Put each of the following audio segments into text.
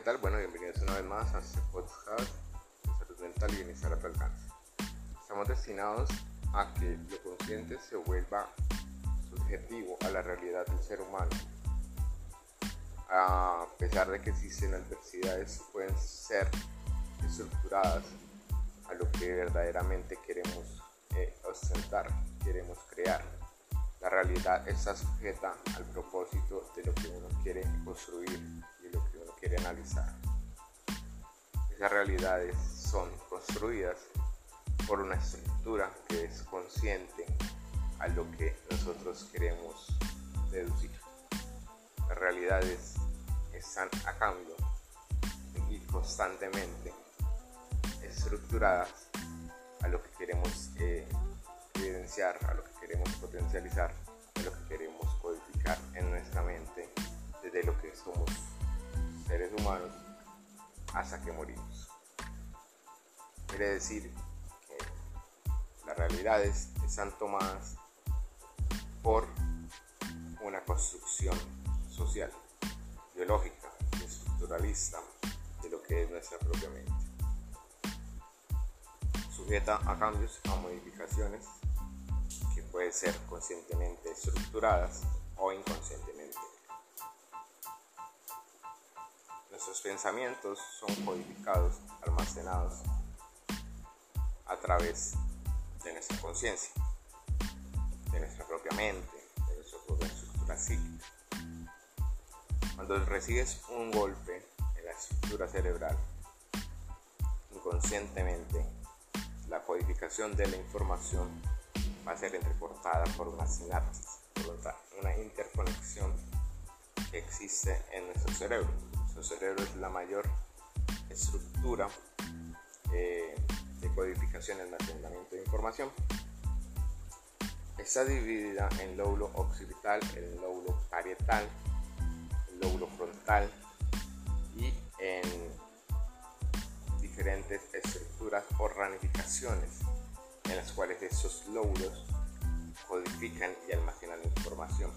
¿qué tal? Bueno, bienvenidos una vez más a este podcast de salud mental y bienestar a tu alcance. Estamos destinados a que lo consciente se vuelva subjetivo a la realidad del ser humano. A pesar de que existen adversidades, pueden ser estructuradas a lo que verdaderamente queremos eh, ostentar, queremos crear. La realidad está sujeta al propósito de lo que uno quiere construir analizar. Esas realidades son construidas por una estructura que es consciente a lo que nosotros queremos deducir. Las realidades están a cambio y constantemente estructuradas a lo que queremos eh, evidenciar, a lo que queremos potencializar, a lo que queremos codificar en nuestra mente desde lo que somos seres humanos hasta que morimos. Quiere decir que las realidades están tomadas por una construcción social, biológica, estructuralista de lo que es nuestra propia mente. Sujeta a cambios, a modificaciones que pueden ser conscientemente estructuradas o inconscientemente Nuestros pensamientos son codificados, almacenados a través de nuestra conciencia, de nuestra propia mente, de nuestra propia estructura psíquica. Cuando recibes un golpe en la estructura cerebral, inconscientemente, la codificación de la información va a ser entrecortada por una sinapsis, por una interconexión que existe en nuestro cerebro cerebro es la mayor estructura eh, de codificación almacenamiento de información. Está dividida en lóbulo occipital, el lóbulo parietal, el lóbulo frontal y en diferentes estructuras o ramificaciones en las cuales esos lóbulos codifican y almacenan información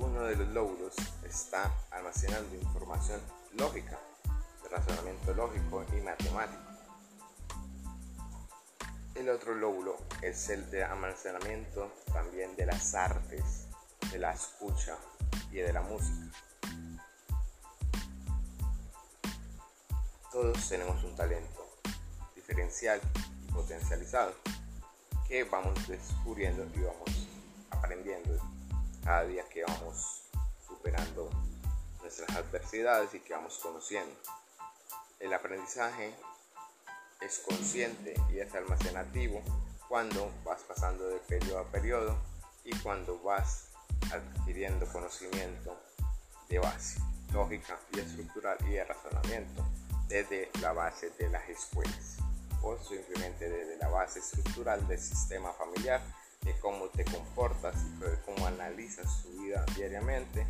uno de los lóbulos está almacenando información lógica, de razonamiento lógico y matemático. El otro lóbulo es el de almacenamiento también de las artes, de la escucha y de la música. Todos tenemos un talento diferencial y potencializado que vamos descubriendo y vamos aprendiendo cada día que vamos adversidades y que vamos conociendo. El aprendizaje es consciente y es almacenativo cuando vas pasando de periodo a periodo y cuando vas adquiriendo conocimiento de base, lógica y estructural y de razonamiento desde la base de las escuelas o simplemente desde la base estructural del sistema familiar de cómo te comportas y de cómo analizas tu vida diariamente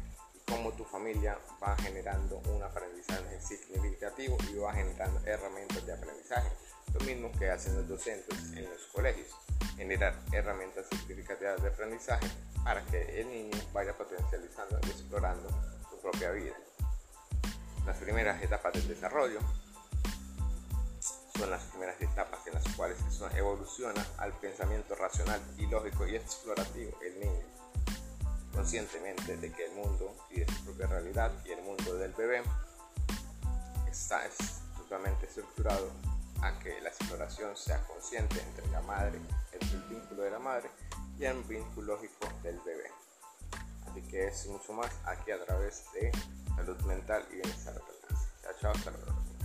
cómo tu familia va generando un aprendizaje significativo y va generando herramientas de aprendizaje. Lo mismo que hacen los docentes en los colegios, generar herramientas significativas de aprendizaje para que el niño vaya potencializando y explorando su propia vida. Las primeras etapas del desarrollo son las primeras etapas en las cuales evoluciona al pensamiento racional y lógico y explorativo el niño, conscientemente de que el mundo y de su propia realidad y el mundo del bebé está totalmente estructurado a que la exploración sea consciente entre la madre, entre el vínculo de la madre y el vínculo lógico del bebé. Así que es mucho más aquí a través de salud mental y bienestar. Chao, chao, hasta luego.